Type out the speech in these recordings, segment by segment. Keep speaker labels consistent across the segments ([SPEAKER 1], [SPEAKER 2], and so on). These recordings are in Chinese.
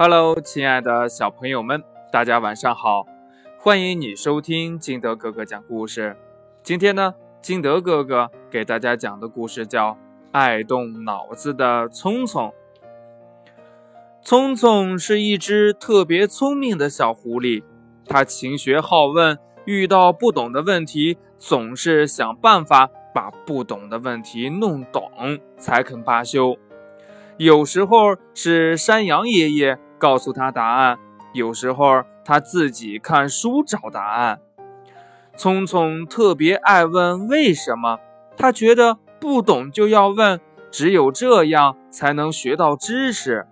[SPEAKER 1] Hello，亲爱的小朋友们，大家晚上好！欢迎你收听金德哥哥讲故事。今天呢，金德哥哥给大家讲的故事叫《爱动脑子的聪聪》。聪聪是一只特别聪明的小狐狸，它勤学好问，遇到不懂的问题，总是想办法把不懂的问题弄懂，才肯罢休。有时候是山羊爷爷告诉他答案，有时候他自己看书找答案。聪聪特别爱问为什么，他觉得不懂就要问，只有这样才能学到知识。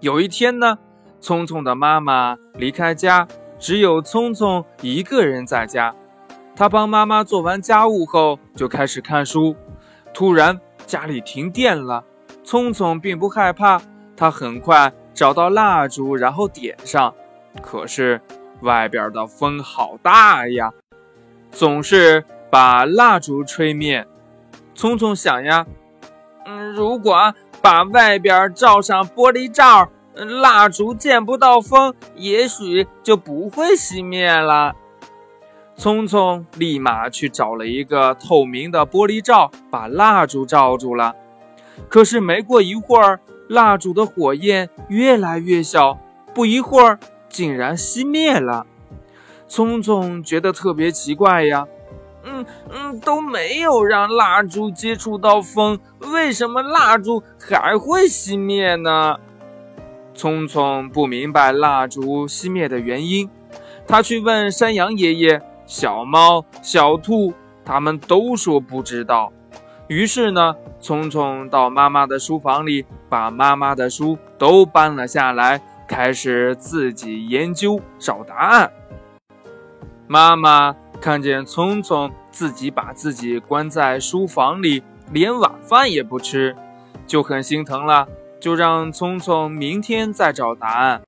[SPEAKER 1] 有一天呢，聪聪的妈妈离开家，只有聪聪一个人在家。他帮妈妈做完家务后，就开始看书。突然家里停电了。聪聪并不害怕，他很快找到蜡烛，然后点上。可是外边的风好大呀，总是把蜡烛吹灭。聪聪想呀，嗯，如果把外边罩上玻璃罩，蜡烛见不到风，也许就不会熄灭了。聪聪立马去找了一个透明的玻璃罩，把蜡烛罩住了。可是没过一会儿，蜡烛的火焰越来越小，不一会儿竟然熄灭了。聪聪觉得特别奇怪呀，嗯嗯，都没有让蜡烛接触到风，为什么蜡烛还会熄灭呢？聪聪不明白蜡烛熄灭的原因，他去问山羊爷爷、小猫、小兔，他们都说不知道。于是呢，聪聪到妈妈的书房里，把妈妈的书都搬了下来，开始自己研究找答案。妈妈看见聪聪自己把自己关在书房里，连晚饭也不吃，就很心疼了，就让聪聪明天再找答案。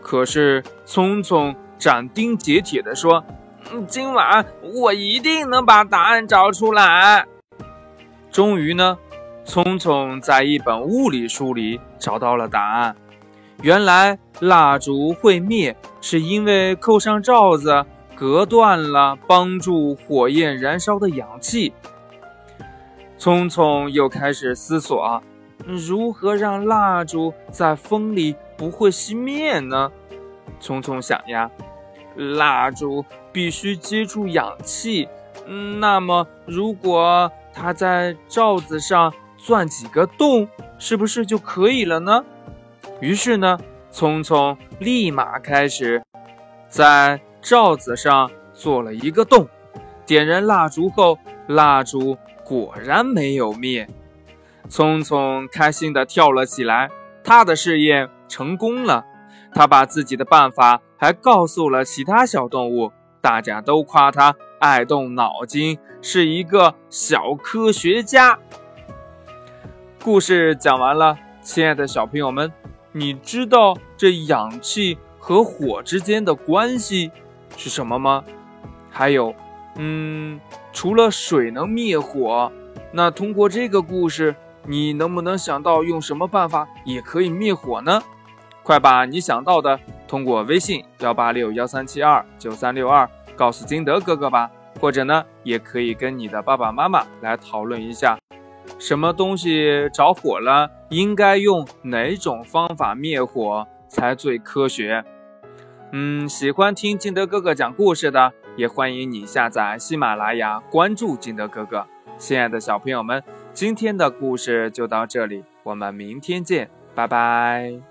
[SPEAKER 1] 可是聪聪斩钉截铁地说：“今晚我一定能把答案找出来。”终于呢，聪聪在一本物理书里找到了答案。原来蜡烛会灭，是因为扣上罩子，隔断了帮助火焰燃烧的氧气。聪聪又开始思索，如何让蜡烛在风里不会熄灭呢？聪聪想呀，蜡烛必须接触氧气，那么如果……他在罩子上钻几个洞，是不是就可以了呢？于是呢，聪聪立马开始在罩子上做了一个洞，点燃蜡烛后，蜡烛果然没有灭。聪聪开心地跳了起来，他的试验成功了。他把自己的办法还告诉了其他小动物，大家都夸他。爱动脑筋是一个小科学家。故事讲完了，亲爱的小朋友们，你知道这氧气和火之间的关系是什么吗？还有，嗯，除了水能灭火，那通过这个故事，你能不能想到用什么办法也可以灭火呢？快把你想到的通过微信幺八六幺三七二九三六二。告诉金德哥哥吧，或者呢，也可以跟你的爸爸妈妈来讨论一下，什么东西着火了，应该用哪种方法灭火才最科学？嗯，喜欢听金德哥哥讲故事的，也欢迎你下载喜马拉雅，关注金德哥哥。亲爱的小朋友们，今天的故事就到这里，我们明天见，拜拜。